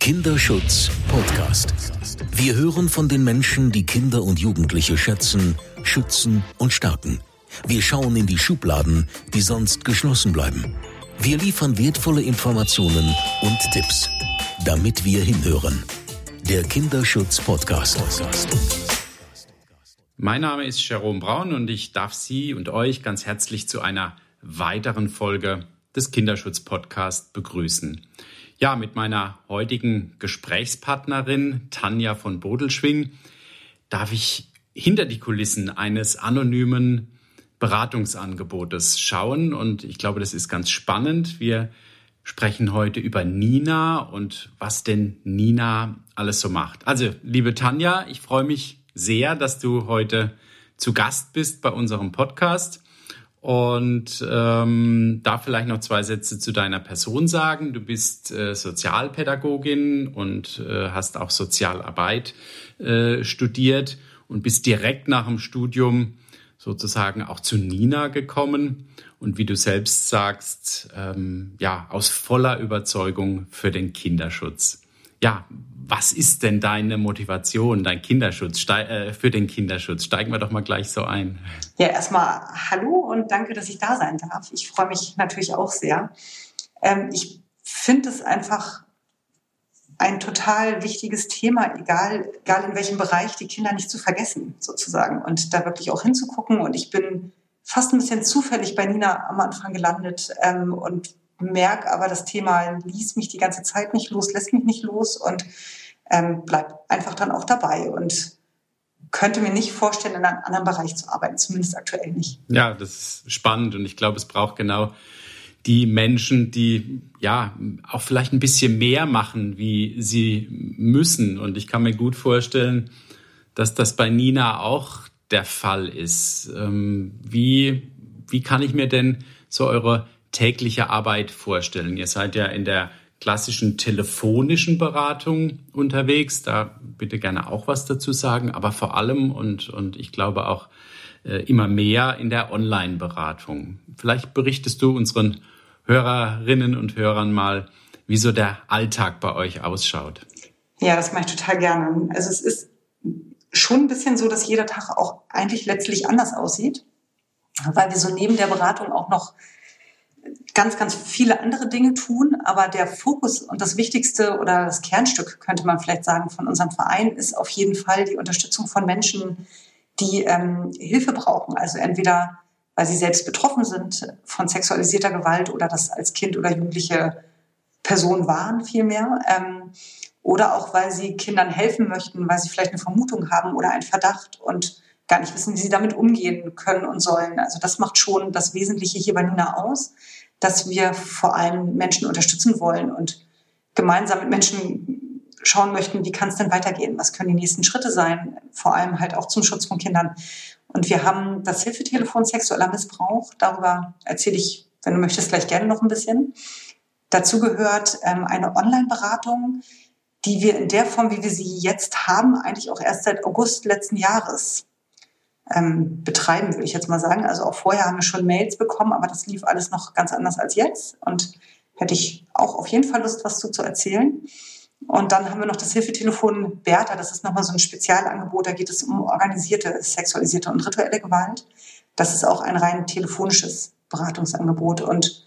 Kinderschutz Podcast. Wir hören von den Menschen, die Kinder und Jugendliche schätzen, schützen und stärken. Wir schauen in die Schubladen, die sonst geschlossen bleiben. Wir liefern wertvolle Informationen und Tipps, damit wir hinhören. Der Kinderschutz Podcast. Mein Name ist Jerome Braun und ich darf Sie und euch ganz herzlich zu einer weiteren Folge des Kinderschutz Podcast begrüßen. Ja, mit meiner heutigen Gesprächspartnerin Tanja von Bodelschwing darf ich hinter die Kulissen eines anonymen Beratungsangebotes schauen und ich glaube, das ist ganz spannend. Wir sprechen heute über Nina und was denn Nina alles so macht. Also, liebe Tanja, ich freue mich sehr, dass du heute zu Gast bist bei unserem Podcast. Und ähm, da vielleicht noch zwei Sätze zu deiner Person sagen. Du bist äh, Sozialpädagogin und äh, hast auch Sozialarbeit äh, studiert und bist direkt nach dem Studium sozusagen auch zu Nina gekommen und wie du selbst sagst, ähm, ja, aus voller Überzeugung für den Kinderschutz. Ja, was ist denn deine Motivation, dein Kinderschutz äh, für den Kinderschutz? Steigen wir doch mal gleich so ein. Ja, erstmal hallo und danke, dass ich da sein darf. Ich freue mich natürlich auch sehr. Ähm, ich finde es einfach ein total wichtiges Thema, egal, egal in welchem Bereich, die Kinder nicht zu vergessen, sozusagen, und da wirklich auch hinzugucken. Und ich bin fast ein bisschen zufällig bei Nina am Anfang gelandet ähm, und merke aber, das Thema ließ mich die ganze Zeit nicht los, lässt mich nicht los und ähm, bleib einfach dann auch dabei und könnte mir nicht vorstellen, in einem anderen Bereich zu arbeiten, zumindest aktuell nicht. Ja, das ist spannend und ich glaube, es braucht genau die Menschen, die ja auch vielleicht ein bisschen mehr machen, wie sie müssen. Und ich kann mir gut vorstellen, dass das bei Nina auch der Fall ist. Ähm, wie, wie kann ich mir denn so eure tägliche Arbeit vorstellen? Ihr seid ja in der klassischen telefonischen Beratung unterwegs. Da bitte gerne auch was dazu sagen, aber vor allem und, und ich glaube auch äh, immer mehr in der Online-Beratung. Vielleicht berichtest du unseren Hörerinnen und Hörern mal, wie so der Alltag bei euch ausschaut. Ja, das mache ich total gerne. Also es ist schon ein bisschen so, dass jeder Tag auch eigentlich letztlich anders aussieht, weil wir so neben der Beratung auch noch ganz, ganz viele andere Dinge tun. Aber der Fokus und das Wichtigste oder das Kernstück, könnte man vielleicht sagen, von unserem Verein ist auf jeden Fall die Unterstützung von Menschen, die ähm, Hilfe brauchen. Also entweder, weil sie selbst betroffen sind von sexualisierter Gewalt oder das als Kind oder Jugendliche Person waren vielmehr. Ähm, oder auch, weil sie Kindern helfen möchten, weil sie vielleicht eine Vermutung haben oder einen Verdacht und gar nicht wissen, wie sie damit umgehen können und sollen. Also das macht schon das Wesentliche hier bei Nina aus, dass wir vor allem Menschen unterstützen wollen und gemeinsam mit Menschen schauen möchten, wie kann es denn weitergehen? Was können die nächsten Schritte sein? Vor allem halt auch zum Schutz von Kindern. Und wir haben das Hilfetelefon sexueller Missbrauch. Darüber erzähle ich, wenn du möchtest, gleich gerne noch ein bisschen. Dazu gehört ähm, eine Online-Beratung, die wir in der Form, wie wir sie jetzt haben, eigentlich auch erst seit August letzten Jahres ähm, betreiben, würde ich jetzt mal sagen. Also auch vorher haben wir schon Mails bekommen, aber das lief alles noch ganz anders als jetzt. Und hätte ich auch auf jeden Fall Lust, was zu, zu erzählen. Und dann haben wir noch das Hilfetelefon Bertha. Das ist nochmal so ein Spezialangebot. Da geht es um organisierte, sexualisierte und rituelle Gewalt. Das ist auch ein rein telefonisches Beratungsangebot. Und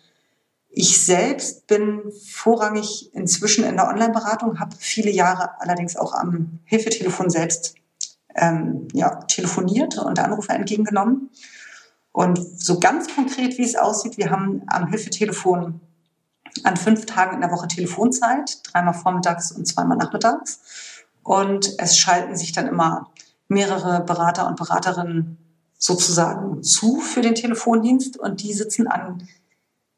ich selbst bin vorrangig inzwischen in der Online-Beratung, habe viele Jahre allerdings auch am Hilfetelefon selbst ähm, ja, telefoniert und Anrufe entgegengenommen. Und so ganz konkret, wie es aussieht, wir haben am Hilfetelefon an fünf Tagen in der Woche Telefonzeit, dreimal vormittags und zweimal nachmittags. Und es schalten sich dann immer mehrere Berater und Beraterinnen sozusagen zu für den Telefondienst und die sitzen an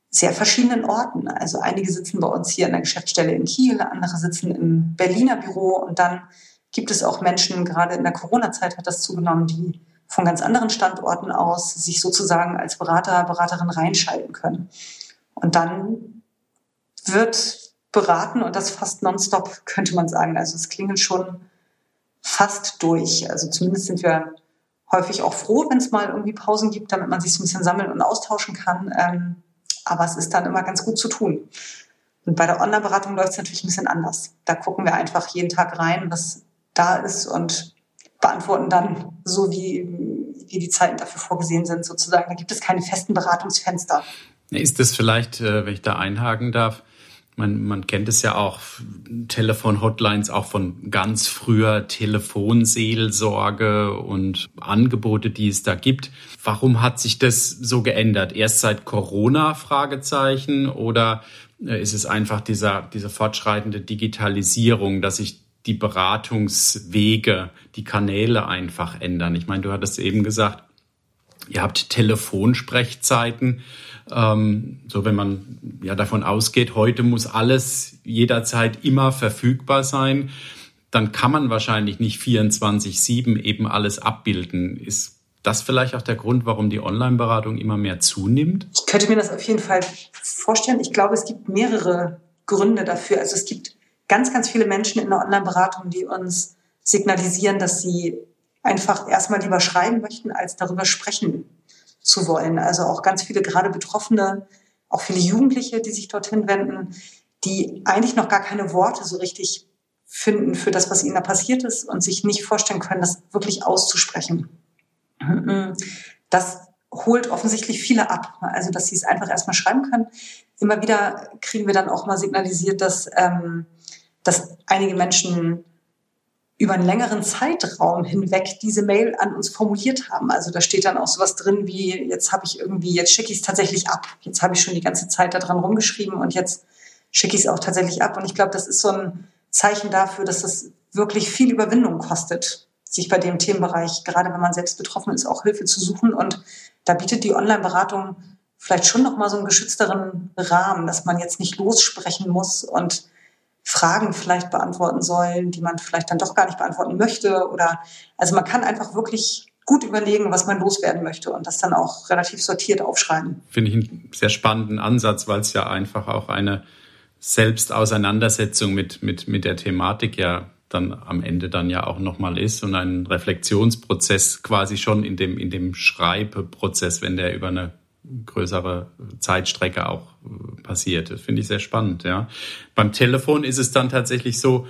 sehr verschiedenen Orten. Also einige sitzen bei uns hier in der Geschäftsstelle in Kiel, andere sitzen im Berliner Büro und dann gibt es auch Menschen, gerade in der Corona-Zeit hat das zugenommen, die von ganz anderen Standorten aus sich sozusagen als Berater, Beraterin reinschalten können. Und dann wird beraten und das fast nonstop, könnte man sagen. Also es klingelt schon fast durch. Also zumindest sind wir häufig auch froh, wenn es mal irgendwie Pausen gibt, damit man sich so ein bisschen sammeln und austauschen kann. Ähm, aber es ist dann immer ganz gut zu tun. Und bei der Online-Beratung läuft es natürlich ein bisschen anders. Da gucken wir einfach jeden Tag rein, was da ist und beantworten dann so, wie, wie die Zeiten dafür vorgesehen sind, sozusagen. Da gibt es keine festen Beratungsfenster. Ist das vielleicht, äh, wenn ich da einhaken darf, man, man kennt es ja auch, Telefon-Hotlines auch von ganz früher, Telefonseelsorge und Angebote, die es da gibt. Warum hat sich das so geändert? Erst seit Corona, Fragezeichen, oder äh, ist es einfach dieser, diese fortschreitende Digitalisierung, dass sich die Beratungswege, die Kanäle einfach ändern? Ich meine, du hattest eben gesagt, ihr habt Telefonsprechzeiten. Ähm, so wenn man ja davon ausgeht, heute muss alles jederzeit immer verfügbar sein, dann kann man wahrscheinlich nicht 24/7 eben alles abbilden. Ist das vielleicht auch der Grund, warum die Online-Beratung immer mehr zunimmt? Ich könnte mir das auf jeden Fall vorstellen. Ich glaube, es gibt mehrere Gründe dafür. Also es gibt ganz, ganz viele Menschen in der Online-Beratung, die uns signalisieren, dass sie einfach erstmal lieber schreiben möchten, als darüber sprechen zu wollen. Also auch ganz viele gerade Betroffene, auch viele Jugendliche, die sich dorthin wenden, die eigentlich noch gar keine Worte so richtig finden für das, was ihnen da passiert ist und sich nicht vorstellen können, das wirklich auszusprechen. Das holt offensichtlich viele ab, also dass sie es einfach erstmal schreiben können. Immer wieder kriegen wir dann auch mal signalisiert, dass, ähm, dass einige Menschen über einen längeren Zeitraum hinweg diese Mail an uns formuliert haben. Also da steht dann auch sowas drin wie, jetzt habe ich irgendwie, jetzt schicke ich es tatsächlich ab. Jetzt habe ich schon die ganze Zeit da dran rumgeschrieben und jetzt schicke ich es auch tatsächlich ab. Und ich glaube, das ist so ein Zeichen dafür, dass es wirklich viel Überwindung kostet, sich bei dem Themenbereich, gerade wenn man selbst betroffen ist, auch Hilfe zu suchen. Und da bietet die Online-Beratung vielleicht schon nochmal so einen geschützteren Rahmen, dass man jetzt nicht lossprechen muss und Fragen vielleicht beantworten sollen, die man vielleicht dann doch gar nicht beantworten möchte. Oder also man kann einfach wirklich gut überlegen, was man loswerden möchte und das dann auch relativ sortiert aufschreiben. Finde ich einen sehr spannenden Ansatz, weil es ja einfach auch eine Selbstauseinandersetzung mit, mit, mit der Thematik ja dann am Ende dann ja auch nochmal ist und ein Reflexionsprozess quasi schon in dem, in dem Schreibeprozess, wenn der über eine größere Zeitstrecke auch äh, passiert. Das finde ich sehr spannend, ja. Beim Telefon ist es dann tatsächlich so,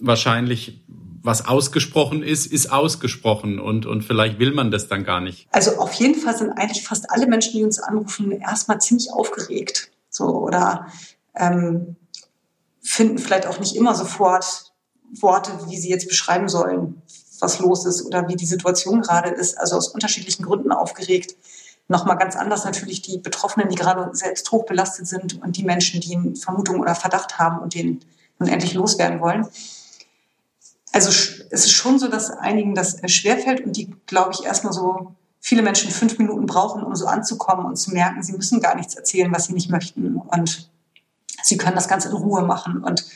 wahrscheinlich, was ausgesprochen ist, ist ausgesprochen und, und vielleicht will man das dann gar nicht. Also auf jeden Fall sind eigentlich fast alle Menschen, die uns anrufen, erstmal ziemlich aufgeregt. So, oder ähm, finden vielleicht auch nicht immer sofort Worte, wie sie jetzt beschreiben sollen, was los ist oder wie die Situation gerade ist. Also aus unterschiedlichen Gründen aufgeregt nochmal ganz anders natürlich die Betroffenen, die gerade selbst hochbelastet sind und die Menschen, die eine Vermutung oder Verdacht haben und den nun endlich loswerden wollen. Also es ist schon so, dass einigen das schwerfällt und die, glaube ich, erstmal so viele Menschen fünf Minuten brauchen, um so anzukommen und zu merken, sie müssen gar nichts erzählen, was sie nicht möchten und sie können das Ganze in Ruhe machen. Und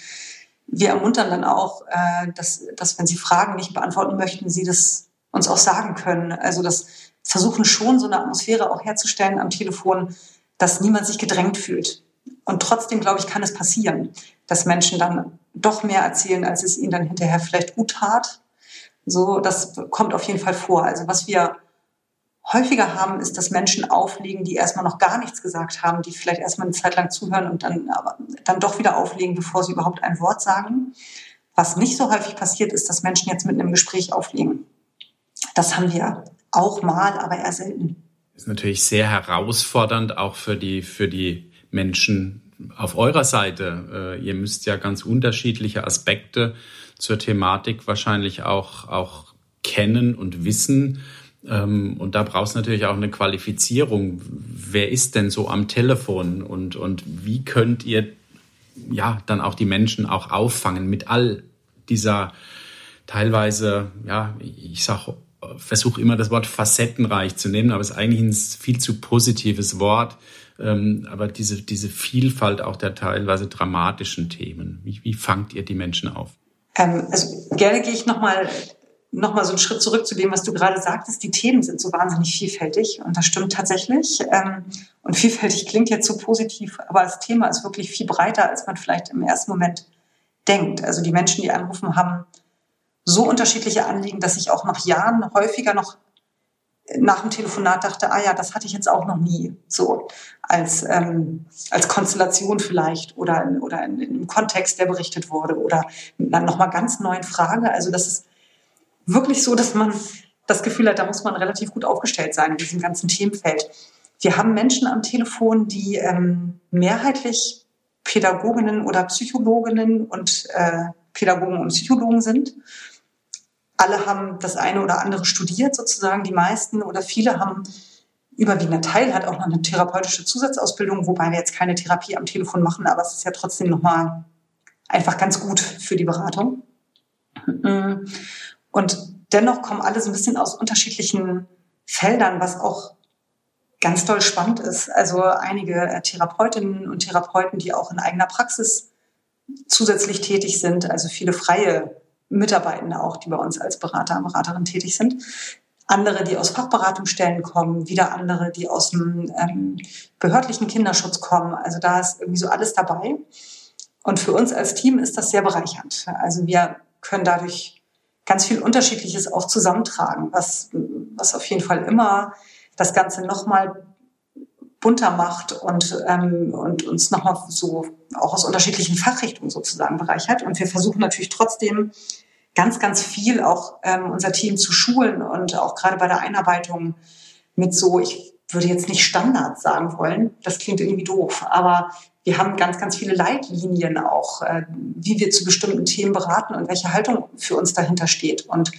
wir ermuntern dann auch, äh, dass, dass wenn sie Fragen nicht beantworten möchten, sie das uns auch sagen können. Also das versuchen schon so eine Atmosphäre auch herzustellen am Telefon, dass niemand sich gedrängt fühlt. Und trotzdem, glaube ich, kann es passieren, dass Menschen dann doch mehr erzählen, als es ihnen dann hinterher vielleicht gut tat. So, das kommt auf jeden Fall vor. Also was wir häufiger haben, ist, dass Menschen auflegen, die erstmal noch gar nichts gesagt haben, die vielleicht erstmal eine Zeit lang zuhören und dann, aber dann doch wieder auflegen, bevor sie überhaupt ein Wort sagen. Was nicht so häufig passiert, ist, dass Menschen jetzt mitten im Gespräch auflegen. Das haben wir auch mal, aber eher selten. Ist natürlich sehr herausfordernd auch für die, für die Menschen auf eurer Seite. Äh, ihr müsst ja ganz unterschiedliche Aspekte zur Thematik wahrscheinlich auch, auch kennen und wissen. Ähm, und da brauchst du natürlich auch eine Qualifizierung. Wer ist denn so am Telefon und, und wie könnt ihr ja dann auch die Menschen auch auffangen mit all dieser teilweise, ja, ich sag versuche immer das Wort facettenreich zu nehmen, aber es ist eigentlich ein viel zu positives Wort. Ähm, aber diese, diese Vielfalt auch der teilweise dramatischen Themen, wie, wie fangt ihr die Menschen auf? Ähm, also gerne gehe ich nochmal noch mal so einen Schritt zurück zu dem, was du gerade sagtest. Die Themen sind so wahnsinnig vielfältig und das stimmt tatsächlich. Ähm, und vielfältig klingt jetzt so positiv, aber das Thema ist wirklich viel breiter, als man vielleicht im ersten Moment denkt. Also die Menschen, die anrufen, haben so unterschiedliche Anliegen, dass ich auch nach Jahren häufiger noch nach dem Telefonat dachte, ah ja, das hatte ich jetzt auch noch nie, so als, ähm, als Konstellation vielleicht oder, in, oder in, in einem Kontext, der berichtet wurde oder mit nochmal ganz neuen Frage. Also das ist wirklich so, dass man das Gefühl hat, da muss man relativ gut aufgestellt sein in diesem ganzen Themenfeld. Wir haben Menschen am Telefon, die ähm, mehrheitlich Pädagoginnen oder Psychologinnen und äh, Pädagogen und Psychologen sind alle haben das eine oder andere studiert sozusagen. Die meisten oder viele haben überwiegender Teil hat auch noch eine therapeutische Zusatzausbildung, wobei wir jetzt keine Therapie am Telefon machen, aber es ist ja trotzdem nochmal einfach ganz gut für die Beratung. Und dennoch kommen alle so ein bisschen aus unterschiedlichen Feldern, was auch ganz toll spannend ist. Also einige Therapeutinnen und Therapeuten, die auch in eigener Praxis zusätzlich tätig sind, also viele freie Mitarbeitende auch, die bei uns als Berater und Beraterin tätig sind. Andere, die aus Fachberatungsstellen kommen, wieder andere, die aus dem ähm, behördlichen Kinderschutz kommen. Also da ist irgendwie so alles dabei. Und für uns als Team ist das sehr bereichernd. Also wir können dadurch ganz viel Unterschiedliches auch zusammentragen, was, was auf jeden Fall immer das Ganze nochmal bunter macht und, ähm, und uns nochmal so auch aus unterschiedlichen Fachrichtungen sozusagen bereichert. Und wir versuchen natürlich trotzdem ganz, ganz viel auch ähm, unser Team zu schulen und auch gerade bei der Einarbeitung mit so, ich würde jetzt nicht Standards sagen wollen, das klingt irgendwie doof, aber wir haben ganz, ganz viele Leitlinien auch, äh, wie wir zu bestimmten Themen beraten und welche Haltung für uns dahinter steht. Und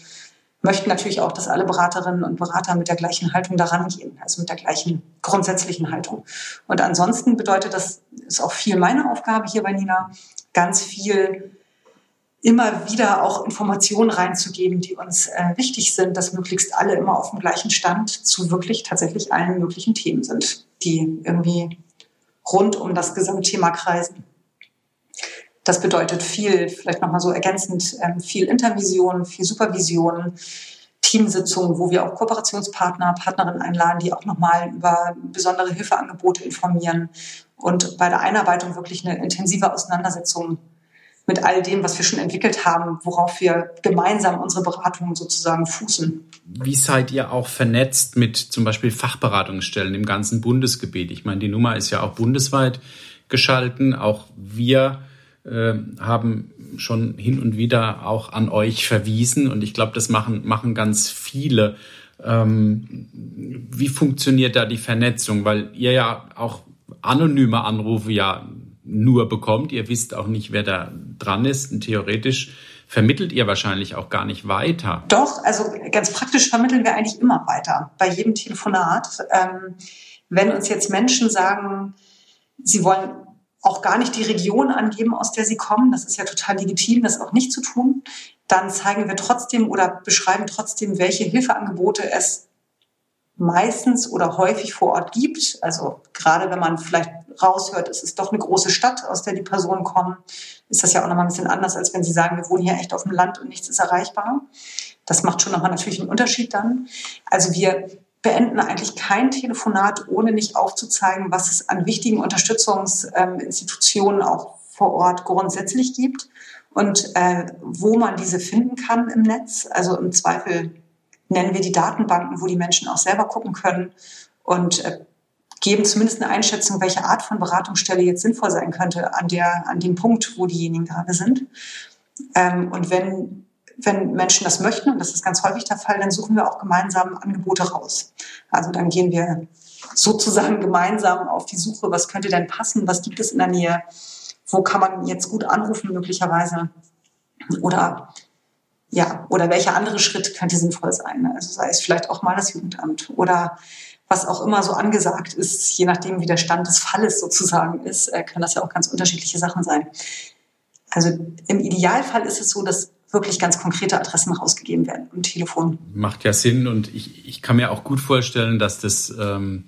möchten natürlich auch, dass alle Beraterinnen und Berater mit der gleichen Haltung daran gehen, also mit der gleichen grundsätzlichen Haltung. Und ansonsten bedeutet das, ist auch viel meine Aufgabe hier bei Nina, ganz viel immer wieder auch Informationen reinzugeben, die uns äh, wichtig sind, dass möglichst alle immer auf dem gleichen Stand zu wirklich tatsächlich allen möglichen Themen sind, die irgendwie rund um das Gesamtthema kreisen. Das bedeutet viel, vielleicht nochmal so ergänzend, ähm, viel Intervision, viel Supervision, Teamsitzungen, wo wir auch Kooperationspartner, Partnerinnen einladen, die auch nochmal über besondere Hilfeangebote informieren und bei der Einarbeitung wirklich eine intensive Auseinandersetzung mit all dem, was wir schon entwickelt haben, worauf wir gemeinsam unsere Beratungen sozusagen fußen. Wie seid ihr auch vernetzt mit zum Beispiel Fachberatungsstellen im ganzen Bundesgebiet? Ich meine, die Nummer ist ja auch bundesweit geschalten. Auch wir äh, haben schon hin und wieder auch an euch verwiesen und ich glaube, das machen, machen ganz viele. Ähm, wie funktioniert da die Vernetzung? Weil ihr ja auch anonyme Anrufe ja nur bekommt. Ihr wisst auch nicht, wer da dran ist. Und theoretisch vermittelt ihr wahrscheinlich auch gar nicht weiter. Doch, also ganz praktisch vermitteln wir eigentlich immer weiter bei jedem Telefonat. Ähm, wenn uns jetzt Menschen sagen, sie wollen auch gar nicht die Region angeben, aus der sie kommen. Das ist ja total legitim, das auch nicht zu tun. Dann zeigen wir trotzdem oder beschreiben trotzdem, welche Hilfeangebote es meistens oder häufig vor Ort gibt. Also gerade wenn man vielleicht raushört, es ist doch eine große Stadt, aus der die Personen kommen, ist das ja auch nochmal ein bisschen anders, als wenn sie sagen, wir wohnen hier echt auf dem Land und nichts ist erreichbar. Das macht schon nochmal natürlich einen Unterschied dann. Also wir beenden eigentlich kein Telefonat, ohne nicht aufzuzeigen, was es an wichtigen Unterstützungsinstitutionen auch vor Ort grundsätzlich gibt und äh, wo man diese finden kann im Netz. Also im Zweifel nennen wir die Datenbanken, wo die Menschen auch selber gucken können und äh, geben zumindest eine Einschätzung, welche Art von Beratungsstelle jetzt sinnvoll sein könnte an, der, an dem Punkt, wo diejenigen gerade sind. Ähm, und wenn wenn Menschen das möchten, und das ist ganz häufig der Fall, dann suchen wir auch gemeinsam Angebote raus. Also dann gehen wir sozusagen gemeinsam auf die Suche, was könnte denn passen, was gibt es in der Nähe, wo kann man jetzt gut anrufen möglicherweise oder ja, oder welcher andere Schritt könnte sinnvoll sein. Also sei es vielleicht auch mal das Jugendamt oder was auch immer so angesagt ist, je nachdem, wie der Stand des Falles sozusagen ist, äh, können das ja auch ganz unterschiedliche Sachen sein. Also im Idealfall ist es so, dass wirklich ganz konkrete Adressen rausgegeben werden im Telefon. Macht ja Sinn und ich, ich kann mir auch gut vorstellen, dass das ähm,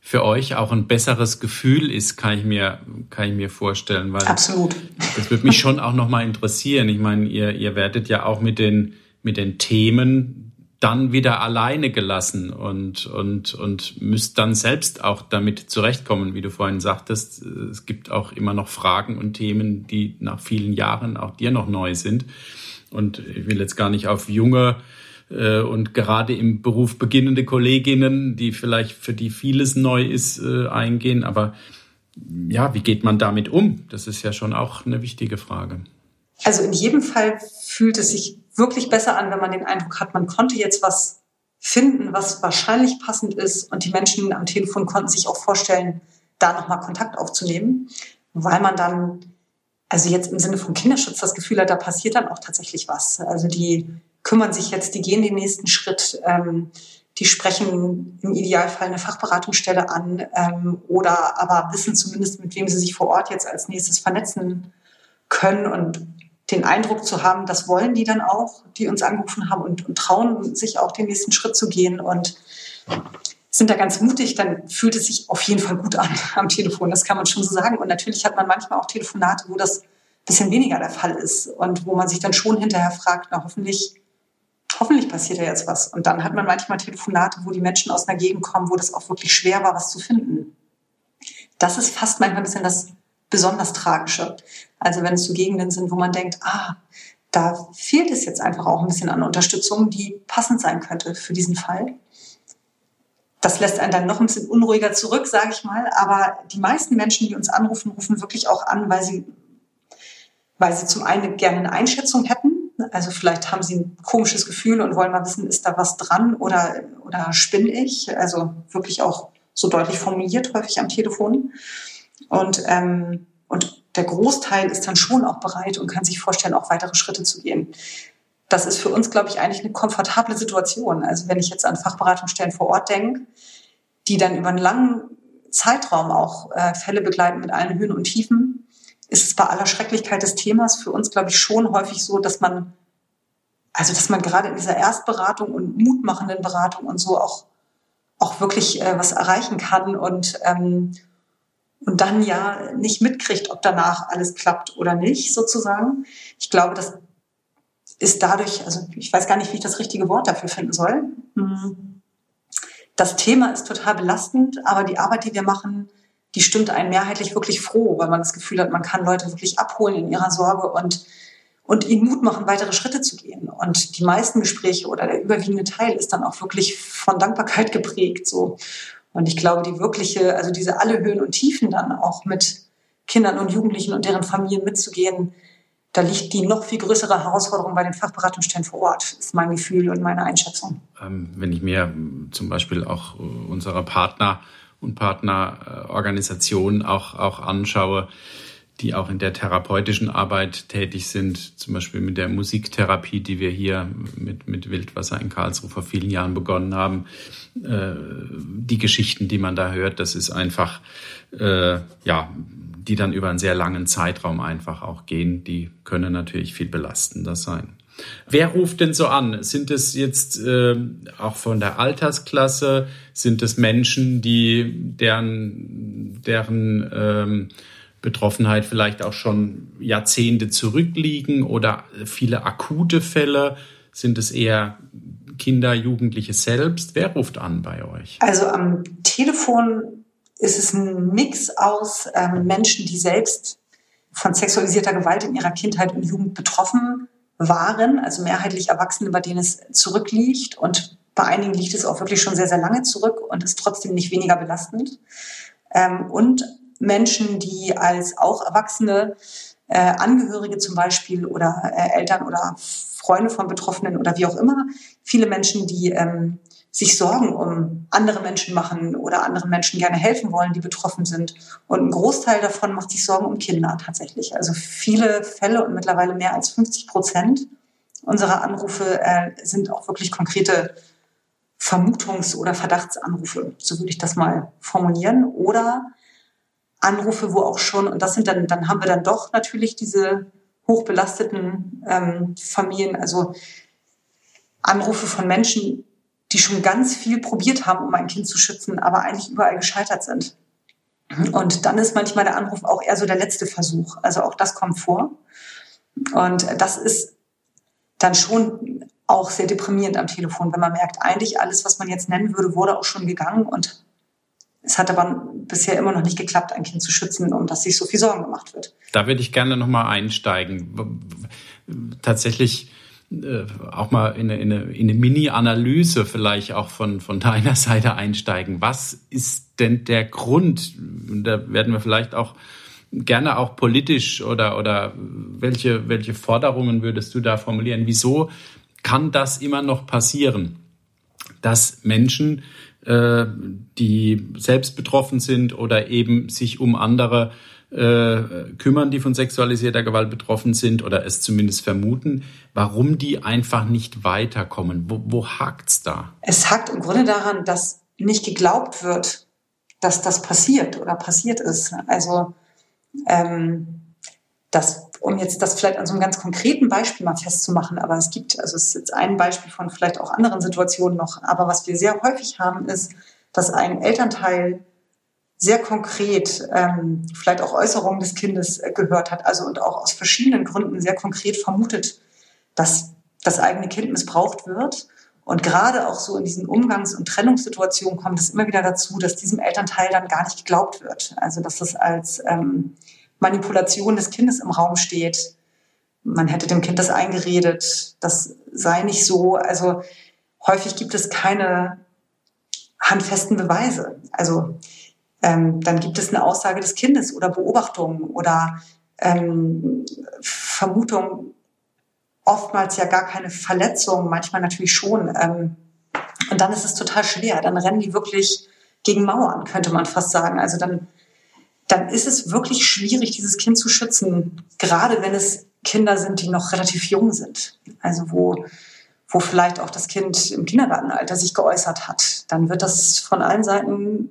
für euch auch ein besseres Gefühl ist, kann ich mir, kann ich mir vorstellen. Weil Absolut. Das würde mich schon auch nochmal interessieren. Ich meine, ihr, ihr werdet ja auch mit den, mit den Themen dann wieder alleine gelassen und, und, und müsst dann selbst auch damit zurechtkommen, wie du vorhin sagtest. Es gibt auch immer noch Fragen und Themen, die nach vielen Jahren auch dir noch neu sind. Und ich will jetzt gar nicht auf junge äh, und gerade im Beruf beginnende Kolleginnen, die vielleicht für die vieles neu ist, äh, eingehen. Aber ja, wie geht man damit um? Das ist ja schon auch eine wichtige Frage. Also in jedem Fall fühlt es sich wirklich besser an, wenn man den Eindruck hat, man konnte jetzt was finden, was wahrscheinlich passend ist. Und die Menschen am Telefon konnten sich auch vorstellen, da nochmal Kontakt aufzunehmen, weil man dann, also jetzt im Sinne von Kinderschutz, das Gefühl hat, da passiert dann auch tatsächlich was. Also die kümmern sich jetzt, die gehen den nächsten Schritt, ähm, die sprechen im Idealfall eine Fachberatungsstelle an ähm, oder aber wissen zumindest, mit wem sie sich vor Ort jetzt als nächstes vernetzen können und den Eindruck zu haben, das wollen die dann auch, die uns angerufen haben und, und trauen sich auch den nächsten Schritt zu gehen und sind da ganz mutig, dann fühlt es sich auf jeden Fall gut an am Telefon. Das kann man schon so sagen. Und natürlich hat man manchmal auch Telefonate, wo das ein bisschen weniger der Fall ist und wo man sich dann schon hinterher fragt, na hoffentlich, hoffentlich passiert ja jetzt was. Und dann hat man manchmal Telefonate, wo die Menschen aus einer Gegend kommen, wo das auch wirklich schwer war, was zu finden. Das ist fast manchmal ein bisschen das besonders tragische. Also wenn es so Gegenden sind, wo man denkt, ah, da fehlt es jetzt einfach auch ein bisschen an Unterstützung, die passend sein könnte für diesen Fall. Das lässt einen dann noch ein bisschen unruhiger zurück, sage ich mal. Aber die meisten Menschen, die uns anrufen, rufen wirklich auch an, weil sie, weil sie zum einen gerne eine Einschätzung hätten. Also vielleicht haben sie ein komisches Gefühl und wollen mal wissen, ist da was dran oder, oder spinne ich? Also wirklich auch so deutlich formuliert häufig am Telefon. Und, ähm, und der Großteil ist dann schon auch bereit und kann sich vorstellen, auch weitere Schritte zu gehen. Das ist für uns, glaube ich, eigentlich eine komfortable Situation. Also wenn ich jetzt an Fachberatungsstellen vor Ort denke, die dann über einen langen Zeitraum auch äh, Fälle begleiten mit allen Höhen und Tiefen, ist es bei aller Schrecklichkeit des Themas für uns, glaube ich, schon häufig so, dass man, also dass man gerade in dieser Erstberatung und mutmachenden Beratung und so auch, auch wirklich äh, was erreichen kann und ähm, und dann ja nicht mitkriegt, ob danach alles klappt oder nicht, sozusagen. Ich glaube, das ist dadurch, also ich weiß gar nicht, wie ich das richtige Wort dafür finden soll. Hm. Das Thema ist total belastend, aber die Arbeit, die wir machen, die stimmt einen mehrheitlich wirklich froh, weil man das Gefühl hat, man kann Leute wirklich abholen in ihrer Sorge und, und ihnen Mut machen, weitere Schritte zu gehen. Und die meisten Gespräche oder der überwiegende Teil ist dann auch wirklich von Dankbarkeit geprägt, so. Und ich glaube, die wirkliche, also diese alle Höhen und Tiefen dann auch mit Kindern und Jugendlichen und deren Familien mitzugehen, da liegt die noch viel größere Herausforderung bei den Fachberatungsstellen vor Ort, ist mein Gefühl und meine Einschätzung. Ähm, wenn ich mir zum Beispiel auch äh, unsere Partner und Partnerorganisationen auch, auch anschaue, die auch in der therapeutischen Arbeit tätig sind, zum Beispiel mit der Musiktherapie, die wir hier mit, mit Wildwasser in Karlsruhe vor vielen Jahren begonnen haben. Äh, die Geschichten, die man da hört, das ist einfach, äh, ja, die dann über einen sehr langen Zeitraum einfach auch gehen, die können natürlich viel belastender sein. Wer ruft denn so an? Sind es jetzt äh, auch von der Altersklasse? Sind es Menschen, die deren, deren ähm, Betroffenheit vielleicht auch schon Jahrzehnte zurückliegen oder viele akute Fälle? Sind es eher Kinder, Jugendliche selbst? Wer ruft an bei euch? Also am Telefon ist es ein Mix aus ähm, Menschen, die selbst von sexualisierter Gewalt in ihrer Kindheit und Jugend betroffen waren, also mehrheitlich Erwachsene, bei denen es zurückliegt und bei einigen liegt es auch wirklich schon sehr, sehr lange zurück und ist trotzdem nicht weniger belastend. Ähm, und Menschen, die als auch Erwachsene, äh, Angehörige zum Beispiel oder äh, Eltern oder Freunde von Betroffenen oder wie auch immer, viele Menschen, die ähm, sich Sorgen um andere Menschen machen oder anderen Menschen gerne helfen wollen, die betroffen sind. Und ein Großteil davon macht sich Sorgen um Kinder tatsächlich. Also viele Fälle und mittlerweile mehr als 50 Prozent unserer Anrufe äh, sind auch wirklich konkrete Vermutungs- oder Verdachtsanrufe, so würde ich das mal formulieren. Oder Anrufe, wo auch schon, und das sind dann, dann haben wir dann doch natürlich diese hochbelasteten ähm, Familien, also Anrufe von Menschen, die schon ganz viel probiert haben, um ein Kind zu schützen, aber eigentlich überall gescheitert sind. Und dann ist manchmal der Anruf auch eher so der letzte Versuch. Also auch das kommt vor. Und das ist dann schon auch sehr deprimierend am Telefon, wenn man merkt, eigentlich alles, was man jetzt nennen würde, wurde auch schon gegangen und es hat aber bisher immer noch nicht geklappt, ein Kind zu schützen, um das sich so viel Sorgen gemacht wird. Da würde ich gerne nochmal einsteigen. Tatsächlich äh, auch mal in eine, in eine, in eine Mini-Analyse vielleicht auch von, von deiner Seite einsteigen. Was ist denn der Grund? Und da werden wir vielleicht auch gerne auch politisch oder, oder welche, welche Forderungen würdest du da formulieren? Wieso kann das immer noch passieren, dass Menschen, äh, die selbst betroffen sind oder eben sich um andere äh, kümmern, die von sexualisierter Gewalt betroffen sind oder es zumindest vermuten, warum die einfach nicht weiterkommen. Wo, wo hakt's da? Es hakt im Grunde daran, dass nicht geglaubt wird, dass das passiert oder passiert ist. Also ähm, das, um jetzt das vielleicht an so einem ganz konkreten Beispiel mal festzumachen, aber es gibt, also es ist jetzt ein Beispiel von vielleicht auch anderen Situationen noch, aber was wir sehr häufig haben, ist, dass ein Elternteil sehr konkret ähm, vielleicht auch Äußerungen des Kindes äh, gehört hat, also und auch aus verschiedenen Gründen sehr konkret vermutet, dass das eigene Kind missbraucht wird. Und gerade auch so in diesen Umgangs- und Trennungssituationen kommt es immer wieder dazu, dass diesem Elternteil dann gar nicht geglaubt wird. Also dass das als ähm, Manipulation des Kindes im Raum steht. Man hätte dem Kind das eingeredet, das sei nicht so. Also häufig gibt es keine handfesten Beweise. Also ähm, dann gibt es eine Aussage des Kindes oder Beobachtungen oder ähm, Vermutung, oftmals ja gar keine Verletzung, manchmal natürlich schon. Ähm, und dann ist es total schwer. Dann rennen die wirklich gegen Mauern, könnte man fast sagen. Also dann, dann ist es wirklich schwierig, dieses Kind zu schützen, gerade wenn es Kinder sind, die noch relativ jung sind. Also wo wo vielleicht auch das Kind im Kindergartenalter sich geäußert hat, dann wird das von allen Seiten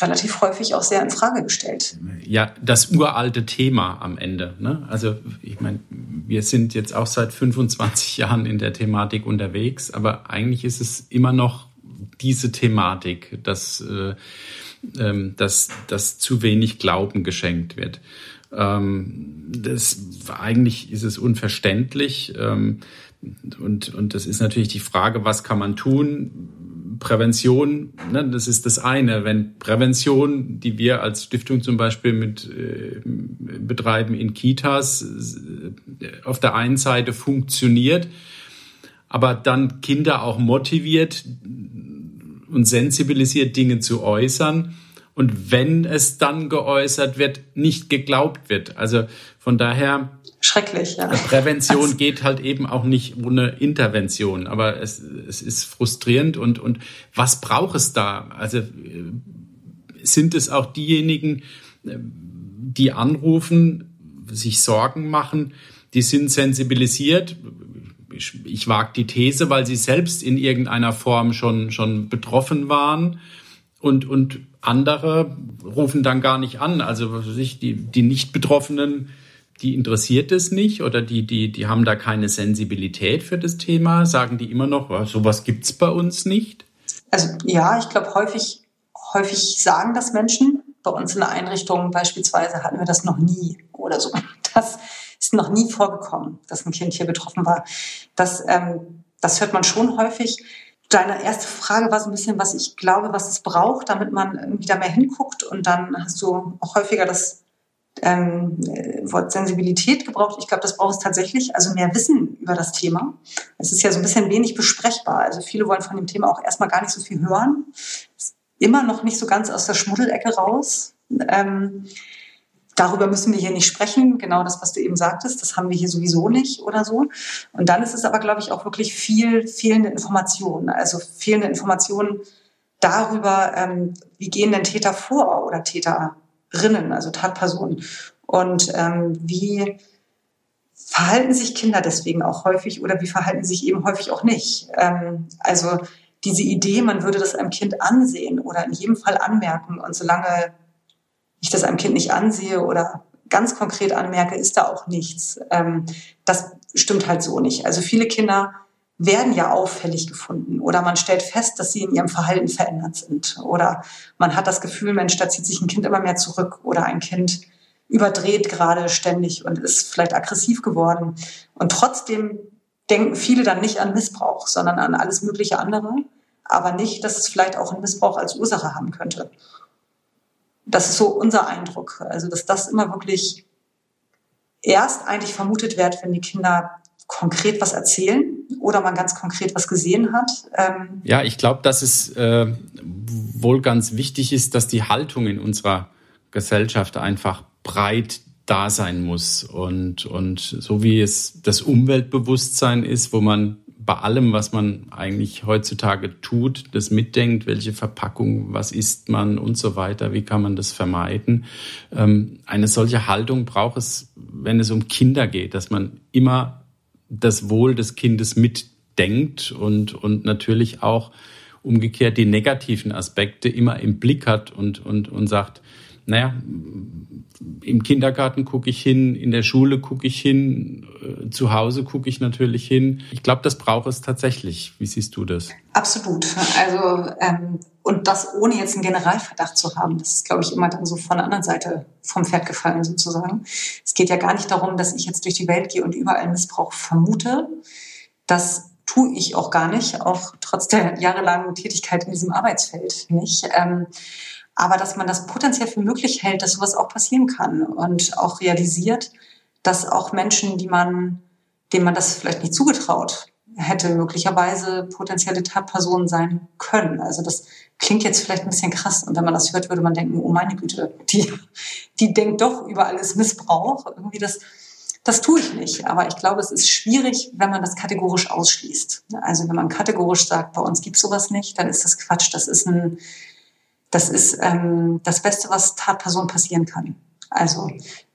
relativ häufig auch sehr in Frage gestellt. Ja, das uralte Thema am Ende. Ne? Also ich meine, wir sind jetzt auch seit 25 Jahren in der Thematik unterwegs, aber eigentlich ist es immer noch diese Thematik, dass, äh, ähm, dass, dass zu wenig Glauben geschenkt wird. Ähm, das, eigentlich ist es unverständlich. Ähm, und, und das ist natürlich die Frage, was kann man tun? Prävention, ne, das ist das eine. Wenn Prävention, die wir als Stiftung zum Beispiel mit äh, betreiben in Kitas, äh, auf der einen Seite funktioniert, aber dann Kinder auch motiviert und sensibilisiert, Dinge zu äußern, und wenn es dann geäußert wird, nicht geglaubt wird. Also von daher Schrecklich, ja. Prävention also, geht halt eben auch nicht ohne Intervention, aber es, es ist frustrierend und, und was braucht es da? Also sind es auch diejenigen, die anrufen, sich Sorgen machen, die sind sensibilisiert. Ich, ich wage die These, weil sie selbst in irgendeiner Form schon, schon betroffen waren und, und andere rufen dann gar nicht an. Also was weiß ich, die, die Nicht-Betroffenen die interessiert es nicht oder die, die, die haben da keine Sensibilität für das Thema? Sagen die immer noch, oh, sowas gibt's bei uns nicht? Also ja, ich glaube, häufig, häufig sagen das Menschen. Bei uns in der Einrichtung beispielsweise hatten wir das noch nie oder so. Das ist noch nie vorgekommen, dass ein Kind hier betroffen war. Das, ähm, das hört man schon häufig. Deine erste Frage war so ein bisschen, was ich glaube, was es braucht, damit man irgendwie da mehr hinguckt. Und dann hast du auch häufiger das ähm, Wort Sensibilität gebraucht. Ich glaube, das braucht es tatsächlich, also mehr Wissen über das Thema. Es ist ja so ein bisschen wenig besprechbar. Also viele wollen von dem Thema auch erstmal gar nicht so viel hören. Ist immer noch nicht so ganz aus der Schmuddelecke raus. Ähm, darüber müssen wir hier nicht sprechen. Genau das, was du eben sagtest, das haben wir hier sowieso nicht oder so. Und dann ist es aber, glaube ich, auch wirklich viel fehlende Informationen. Also fehlende Informationen darüber, ähm, wie gehen denn Täter vor oder Täter Rinnen, also Tatpersonen. Und ähm, wie verhalten sich Kinder deswegen auch häufig oder wie verhalten sich eben häufig auch nicht? Ähm, also diese Idee, man würde das einem Kind ansehen oder in jedem Fall anmerken und solange ich das einem Kind nicht ansehe oder ganz konkret anmerke, ist da auch nichts. Ähm, das stimmt halt so nicht. Also viele Kinder werden ja auffällig gefunden oder man stellt fest, dass sie in ihrem Verhalten verändert sind oder man hat das Gefühl, Mensch, da zieht sich ein Kind immer mehr zurück oder ein Kind überdreht gerade ständig und ist vielleicht aggressiv geworden und trotzdem denken viele dann nicht an Missbrauch, sondern an alles mögliche andere, aber nicht, dass es vielleicht auch einen Missbrauch als Ursache haben könnte. Das ist so unser Eindruck, also dass das immer wirklich erst eigentlich vermutet wird, wenn die Kinder konkret was erzählen oder man ganz konkret was gesehen hat. Ähm ja, ich glaube, dass es äh, wohl ganz wichtig ist, dass die Haltung in unserer Gesellschaft einfach breit da sein muss. Und, und so wie es das Umweltbewusstsein ist, wo man bei allem, was man eigentlich heutzutage tut, das mitdenkt, welche Verpackung, was isst man und so weiter, wie kann man das vermeiden. Ähm, eine solche Haltung braucht es, wenn es um Kinder geht, dass man immer das Wohl des Kindes mitdenkt und, und natürlich auch umgekehrt die negativen Aspekte immer im Blick hat und, und, und sagt, naja, im Kindergarten gucke ich hin, in der Schule gucke ich hin, äh, zu Hause gucke ich natürlich hin. Ich glaube, das braucht es tatsächlich. Wie siehst du das? Absolut. Also ähm, und das ohne jetzt einen Generalverdacht zu haben, das ist, glaube ich, immer dann so von der anderen Seite vom Pferd gefallen sozusagen. Es geht ja gar nicht darum, dass ich jetzt durch die Welt gehe und überall Missbrauch vermute. Das tue ich auch gar nicht, auch trotz der jahrelangen Tätigkeit in diesem Arbeitsfeld nicht. Ähm, aber dass man das potenziell für möglich hält, dass sowas auch passieren kann und auch realisiert, dass auch Menschen, die man, denen man das vielleicht nicht zugetraut hätte, möglicherweise potenzielle Tatpersonen sein können. Also das klingt jetzt vielleicht ein bisschen krass und wenn man das hört, würde man denken, oh meine Güte, die, die denkt doch über alles Missbrauch. Irgendwie das, das tue ich nicht. Aber ich glaube, es ist schwierig, wenn man das kategorisch ausschließt. Also wenn man kategorisch sagt, bei uns gibt es sowas nicht, dann ist das Quatsch. Das ist ein, das ist ähm, das Beste, was Tatperson passieren kann. Also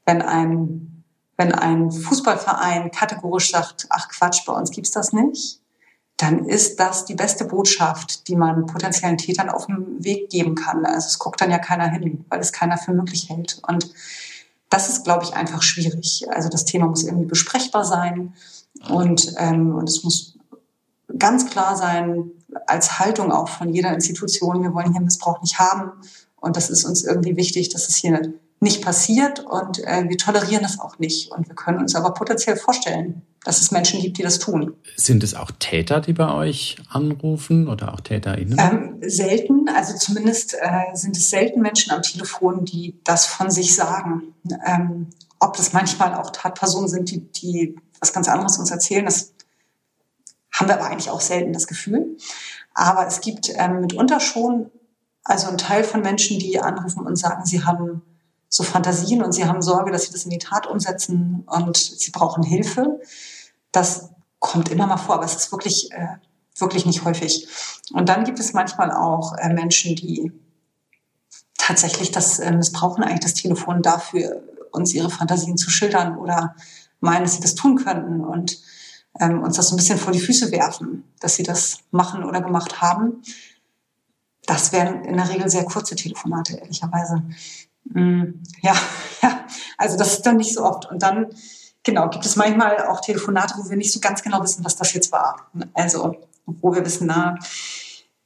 wenn ein, wenn ein Fußballverein kategorisch sagt, ach Quatsch, bei uns gibt's das nicht, dann ist das die beste Botschaft, die man potenziellen Tätern auf dem Weg geben kann. Also es guckt dann ja keiner hin, weil es keiner für möglich hält. Und das ist, glaube ich, einfach schwierig. Also das Thema muss irgendwie besprechbar sein und, ähm, und es muss ganz klar sein, als Haltung auch von jeder Institution, wir wollen hier Missbrauch nicht haben. Und das ist uns irgendwie wichtig, dass es hier nicht passiert und äh, wir tolerieren das auch nicht. Und wir können uns aber potenziell vorstellen, dass es Menschen gibt, die das tun. Sind es auch Täter, die bei euch anrufen oder auch TäterInnen? Ähm, selten, also zumindest äh, sind es selten Menschen am Telefon, die das von sich sagen. Ähm, ob das manchmal auch Tatpersonen sind, die, die was ganz anderes uns erzählen, das haben wir aber eigentlich auch selten das Gefühl. Aber es gibt ähm, mitunter schon also ein Teil von Menschen, die anrufen und sagen, sie haben so Fantasien und sie haben Sorge, dass sie das in die Tat umsetzen und sie brauchen Hilfe. Das kommt immer mal vor, aber es ist wirklich, äh, wirklich nicht häufig. Und dann gibt es manchmal auch äh, Menschen, die tatsächlich das äh, missbrauchen, eigentlich das Telefon dafür, uns ihre Fantasien zu schildern oder meinen, dass sie das tun könnten. Und ähm, uns das so ein bisschen vor die Füße werfen, dass sie das machen oder gemacht haben. Das wären in der Regel sehr kurze Telefonate, ehrlicherweise. Mm, ja, ja, also das ist dann nicht so oft. Und dann, genau, gibt es manchmal auch Telefonate, wo wir nicht so ganz genau wissen, was das jetzt war. Also, wo wir wissen, na,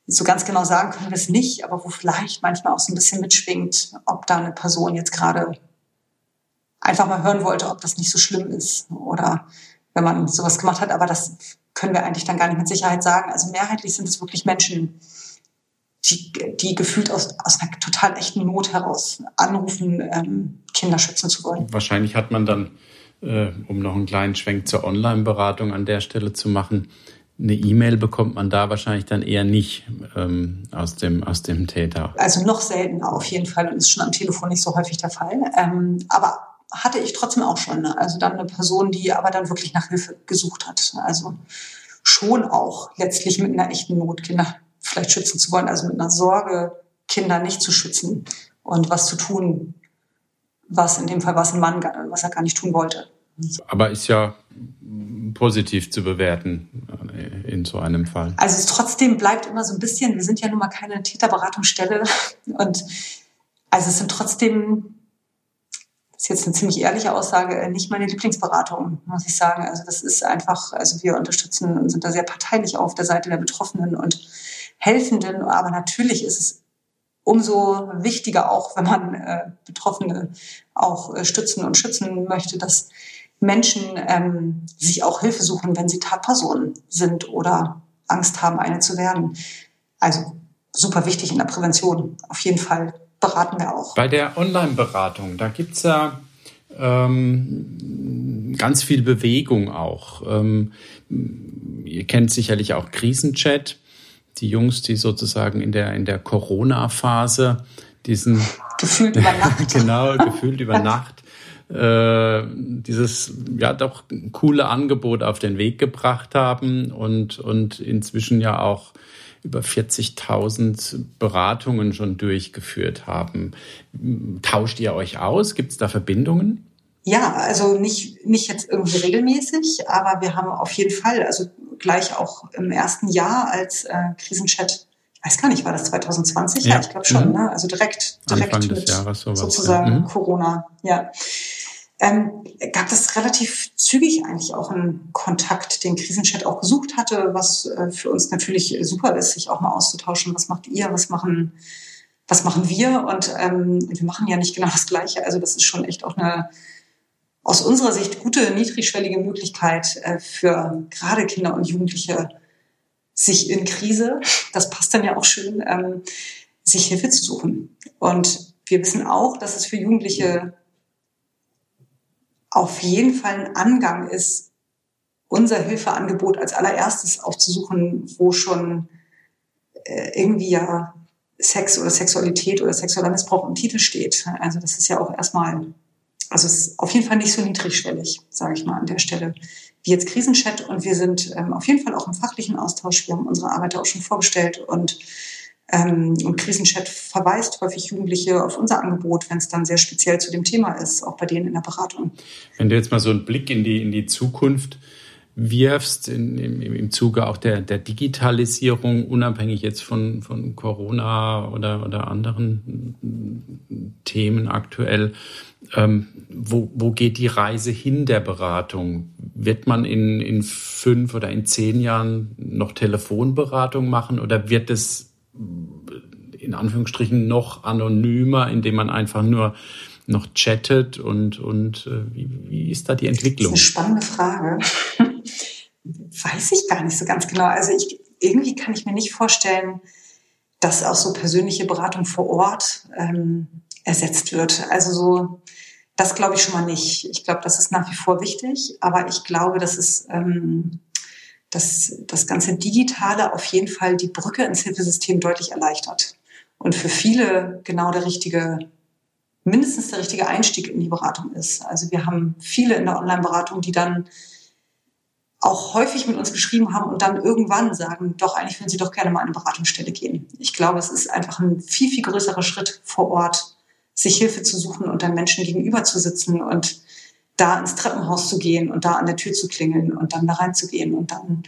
so ganz genau sagen können wir es nicht, aber wo vielleicht manchmal auch so ein bisschen mitschwingt, ob da eine Person jetzt gerade einfach mal hören wollte, ob das nicht so schlimm ist oder wenn man sowas gemacht hat. Aber das können wir eigentlich dann gar nicht mit Sicherheit sagen. Also mehrheitlich sind es wirklich Menschen, die, die gefühlt aus, aus einer total echten Not heraus anrufen, ähm, Kinder schützen zu wollen. Wahrscheinlich hat man dann, äh, um noch einen kleinen Schwenk zur Online-Beratung an der Stelle zu machen, eine E-Mail bekommt man da wahrscheinlich dann eher nicht ähm, aus, dem, aus dem Täter. Also noch seltener auf jeden Fall und ist schon am Telefon nicht so häufig der Fall. Ähm, aber hatte ich trotzdem auch schon. Ne? Also dann eine Person, die aber dann wirklich nach Hilfe gesucht hat. Also schon auch letztlich mit einer echten Not Kinder vielleicht schützen zu wollen, also mit einer Sorge, Kinder nicht zu schützen und was zu tun, was in dem Fall was ein Mann, was er gar nicht tun wollte. Aber ist ja positiv zu bewerten in so einem Fall. Also es trotzdem bleibt immer so ein bisschen, wir sind ja nun mal keine Täterberatungsstelle und also es sind trotzdem ist jetzt eine ziemlich ehrliche Aussage, äh, nicht meine Lieblingsberatung, muss ich sagen. Also das ist einfach, also wir unterstützen und sind da sehr parteilich auf der Seite der Betroffenen und Helfenden. Aber natürlich ist es umso wichtiger auch, wenn man äh, Betroffene auch äh, stützen und schützen möchte, dass Menschen ähm, sich auch Hilfe suchen, wenn sie Tatpersonen sind oder Angst haben, eine zu werden. Also super wichtig in der Prävention, auf jeden Fall beraten wir auch. Bei der Online-Beratung, da gibt es ja ähm, ganz viel Bewegung auch. Ähm, ihr kennt sicherlich auch Krisenchat. Die Jungs, die sozusagen in der, in der Corona-Phase diesen gefühlt über Nacht. genau, gefühlt über Nacht äh, dieses ja doch coole Angebot auf den Weg gebracht haben und, und inzwischen ja auch über 40.000 Beratungen schon durchgeführt haben. Tauscht ihr euch aus? Gibt es da Verbindungen? Ja, also nicht, nicht jetzt irgendwie regelmäßig, aber wir haben auf jeden Fall, also gleich auch im ersten Jahr als äh, Krisenchat, ich weiß gar nicht, war das 2020? Ja, ja ich glaube schon, mhm. ne? also direkt, direkt Anfang mit Jahres sowas, sozusagen ja. Mhm. Corona, ja ähm, gab es relativ zügig eigentlich auch einen Kontakt, den Krisenchat auch gesucht hatte, was äh, für uns natürlich super ist, sich auch mal auszutauschen. Was macht ihr? Was machen, was machen wir? Und ähm, wir machen ja nicht genau das Gleiche. Also das ist schon echt auch eine aus unserer Sicht gute, niedrigschwellige Möglichkeit äh, für gerade Kinder und Jugendliche, sich in Krise, das passt dann ja auch schön, ähm, sich Hilfe zu suchen. Und wir wissen auch, dass es für Jugendliche auf jeden Fall ein Angang ist, unser Hilfeangebot als allererstes aufzusuchen, wo schon äh, irgendwie ja Sex oder Sexualität oder sexueller Missbrauch im Titel steht. Also das ist ja auch erstmal, also es ist auf jeden Fall nicht so niedrigschwellig, sage ich mal an der Stelle, wie jetzt Krisenchat. Und wir sind ähm, auf jeden Fall auch im fachlichen Austausch. Wir haben unsere Arbeit auch schon vorgestellt und ähm, und Krisenchat verweist häufig Jugendliche auf unser Angebot, wenn es dann sehr speziell zu dem Thema ist, auch bei denen in der Beratung. Wenn du jetzt mal so einen Blick in die, in die Zukunft wirfst, in, im, im Zuge auch der, der Digitalisierung, unabhängig jetzt von, von Corona oder, oder anderen Themen aktuell, ähm, wo, wo geht die Reise hin der Beratung? Wird man in, in fünf oder in zehn Jahren noch Telefonberatung machen oder wird es in Anführungsstrichen noch anonymer, indem man einfach nur noch chattet und, und äh, wie, wie ist da die Entwicklung? Das ist eine spannende Frage. Weiß ich gar nicht so ganz genau. Also ich, irgendwie kann ich mir nicht vorstellen, dass auch so persönliche Beratung vor Ort ähm, ersetzt wird. Also so, das glaube ich schon mal nicht. Ich glaube, das ist nach wie vor wichtig, aber ich glaube, dass es ähm, dass das ganze Digitale auf jeden Fall die Brücke ins Hilfesystem deutlich erleichtert. Und für viele genau der richtige, mindestens der richtige Einstieg in die Beratung ist. Also wir haben viele in der Online-Beratung, die dann auch häufig mit uns geschrieben haben und dann irgendwann sagen, doch, eigentlich würden sie doch gerne mal an eine Beratungsstelle gehen. Ich glaube, es ist einfach ein viel, viel größerer Schritt vor Ort, sich Hilfe zu suchen und dann Menschen gegenüber zu sitzen und da ins Treppenhaus zu gehen und da an der Tür zu klingeln und dann da reinzugehen und dann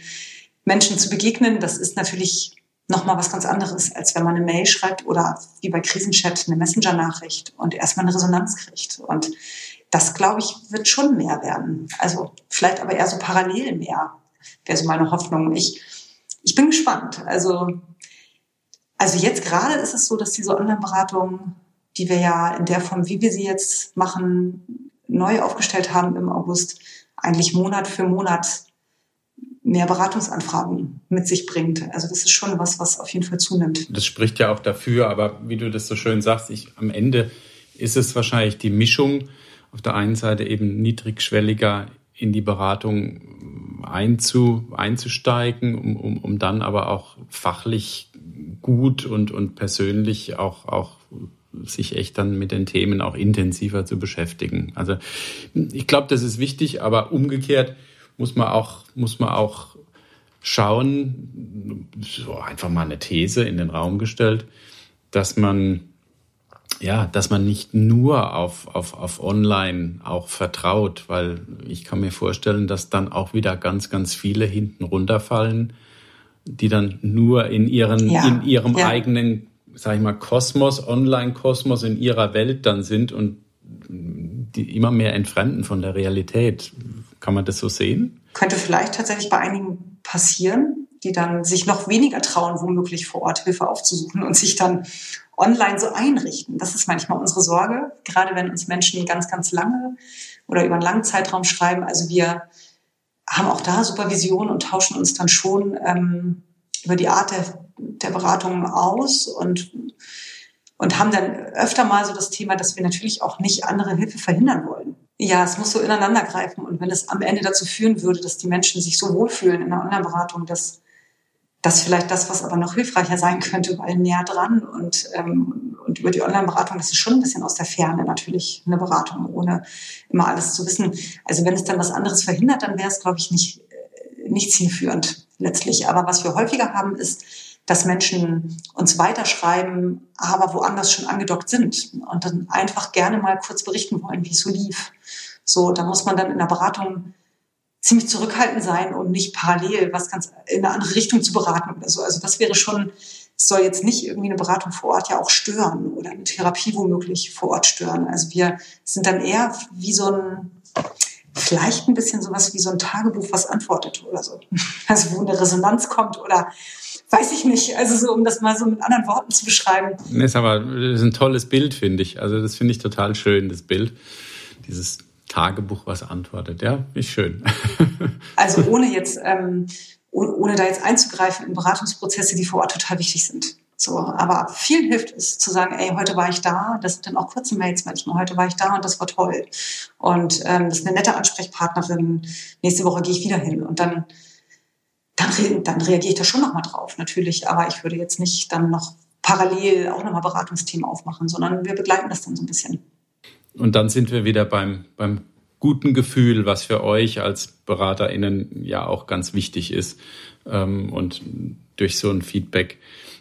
Menschen zu begegnen, das ist natürlich nochmal was ganz anderes, als wenn man eine Mail schreibt oder wie bei Krisenchat eine Messenger-Nachricht und erstmal eine Resonanz kriegt. Und das, glaube ich, wird schon mehr werden. Also vielleicht aber eher so parallel mehr, wäre so meine Hoffnung. Ich, ich bin gespannt. Also, also jetzt gerade ist es so, dass diese Online-Beratung, die wir ja in der Form, wie wir sie jetzt machen, neu aufgestellt haben im August, eigentlich Monat für Monat mehr Beratungsanfragen mit sich bringt. Also das ist schon was, was auf jeden Fall zunimmt. Das spricht ja auch dafür, aber wie du das so schön sagst, ich, am Ende ist es wahrscheinlich die Mischung, auf der einen Seite eben niedrigschwelliger in die Beratung einzu, einzusteigen, um, um, um dann aber auch fachlich gut und, und persönlich auch, auch sich echt dann mit den Themen auch intensiver zu beschäftigen. Also ich glaube, das ist wichtig, aber umgekehrt muss man auch, muss man auch schauen, so einfach mal eine These in den Raum gestellt, dass man ja, dass man nicht nur auf, auf, auf Online auch vertraut, weil ich kann mir vorstellen, dass dann auch wieder ganz, ganz viele hinten runterfallen, die dann nur in ihren, ja, in ihrem ja. eigenen sag ich mal, Kosmos, Online-Kosmos in ihrer Welt dann sind und die immer mehr entfremden von der Realität. Kann man das so sehen? Könnte vielleicht tatsächlich bei einigen passieren, die dann sich noch weniger trauen, womöglich vor Ort Hilfe aufzusuchen und sich dann online so einrichten. Das ist manchmal unsere Sorge, gerade wenn uns Menschen ganz, ganz lange oder über einen langen Zeitraum schreiben. Also wir haben auch da Supervision und tauschen uns dann schon ähm, über die Art der, der Beratung aus und, und haben dann öfter mal so das Thema, dass wir natürlich auch nicht andere Hilfe verhindern wollen. ja, es muss so ineinander greifen. Und wenn es am Ende dazu führen würde, dass die Menschen sich so wohlfühlen in der Online-Beratung, dass das vielleicht das, was aber noch hilfreicher sein könnte, weil näher dran und, ähm, und über die Online-Beratung, das ist schon ein bisschen aus der Ferne natürlich eine Beratung, ohne immer alles zu wissen. Also wenn es dann was anderes verhindert, dann wäre es, glaube ich, nicht, äh, nicht zielführend letztlich. Aber was wir häufiger haben, ist, dass Menschen uns weiterschreiben, aber woanders schon angedockt sind und dann einfach gerne mal kurz berichten wollen, wie es so lief. So, da muss man dann in der Beratung ziemlich zurückhaltend sein, um nicht parallel was ganz in eine andere Richtung zu beraten oder so. Also das wäre schon, soll jetzt nicht irgendwie eine Beratung vor Ort ja auch stören oder eine Therapie womöglich vor Ort stören. Also wir sind dann eher wie so ein, vielleicht ein bisschen sowas wie so ein Tagebuch, was antwortet oder so. Also wo eine Resonanz kommt oder weiß ich nicht. Also so, um das mal so mit anderen Worten zu beschreiben. Das ist aber das ist ein tolles Bild, finde ich. Also das finde ich total schön, das Bild. Dieses Tagebuch, was antwortet. Ja, ist schön. also ohne jetzt, ähm, ohne da jetzt einzugreifen in Beratungsprozesse, die vor Ort total wichtig sind. So, aber vielen hilft es zu sagen, ey, heute war ich da. Das sind dann auch kurze Mails manchmal. Heute war ich da und das war toll. Und ähm, das ist eine nette Ansprechpartnerin. Nächste Woche gehe ich wieder hin und dann dann, dann reagiere ich da schon nochmal drauf, natürlich. Aber ich würde jetzt nicht dann noch parallel auch nochmal Beratungsthemen aufmachen, sondern wir begleiten das dann so ein bisschen. Und dann sind wir wieder beim, beim guten Gefühl, was für euch als BeraterInnen ja auch ganz wichtig ist. Ähm, und durch so ein Feedback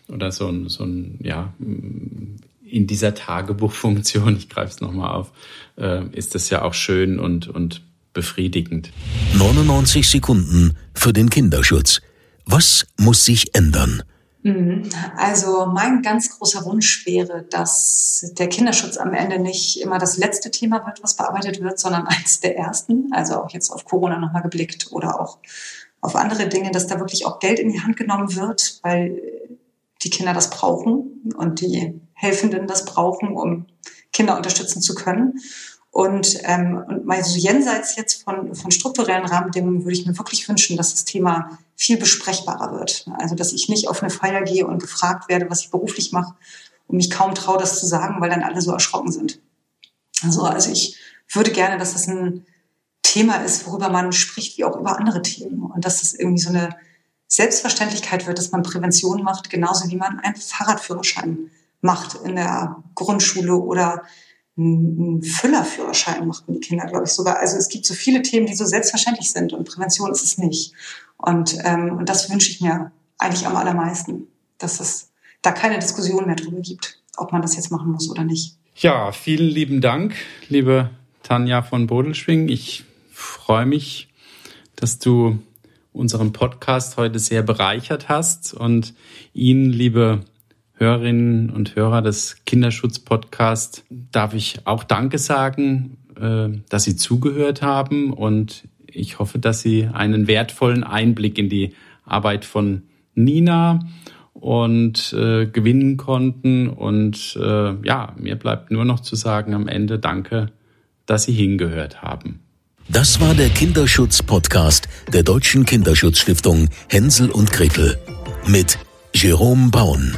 oder so ein, so ein ja, in dieser Tagebuchfunktion, ich greife es nochmal auf, äh, ist das ja auch schön und, und befriedigend. 99 Sekunden für den Kinderschutz. Was muss sich ändern? Mhm. Also mein ganz großer Wunsch wäre, dass der Kinderschutz am Ende nicht immer das letzte Thema wird, was bearbeitet wird, sondern eines der ersten. Also auch jetzt auf Corona nochmal geblickt oder auch auf andere Dinge, dass da wirklich auch Geld in die Hand genommen wird, weil die Kinder das brauchen und die Helfenden das brauchen, um Kinder unterstützen zu können. Und, ähm, und mal so jenseits jetzt von, von strukturellen Rahmenbedingungen würde ich mir wirklich wünschen, dass das Thema viel besprechbarer wird. Also dass ich nicht auf eine Feier gehe und gefragt werde, was ich beruflich mache und mich kaum traue, das zu sagen, weil dann alle so erschrocken sind. Also, also ich würde gerne, dass das ein Thema ist, worüber man spricht, wie auch über andere Themen. Und dass das irgendwie so eine Selbstverständlichkeit wird, dass man Prävention macht, genauso wie man einen Fahrradführerschein macht in der Grundschule oder einen Füllerführerschein machten die Kinder, glaube ich, sogar. Also es gibt so viele Themen, die so selbstverständlich sind und Prävention ist es nicht. Und, ähm, und das wünsche ich mir eigentlich am allermeisten, dass es da keine Diskussion mehr drüber gibt, ob man das jetzt machen muss oder nicht. Ja, vielen lieben Dank, liebe Tanja von Bodelschwing. Ich freue mich, dass du unseren Podcast heute sehr bereichert hast und Ihnen, liebe Hörerinnen und Hörer des Kinderschutz-Podcasts darf ich auch Danke sagen, äh, dass Sie zugehört haben und ich hoffe, dass Sie einen wertvollen Einblick in die Arbeit von Nina und äh, gewinnen konnten. Und äh, ja, mir bleibt nur noch zu sagen am Ende Danke, dass Sie hingehört haben. Das war der Kinderschutz-Podcast der Deutschen Kinderschutzstiftung Hänsel und Gretel mit Jerome Baun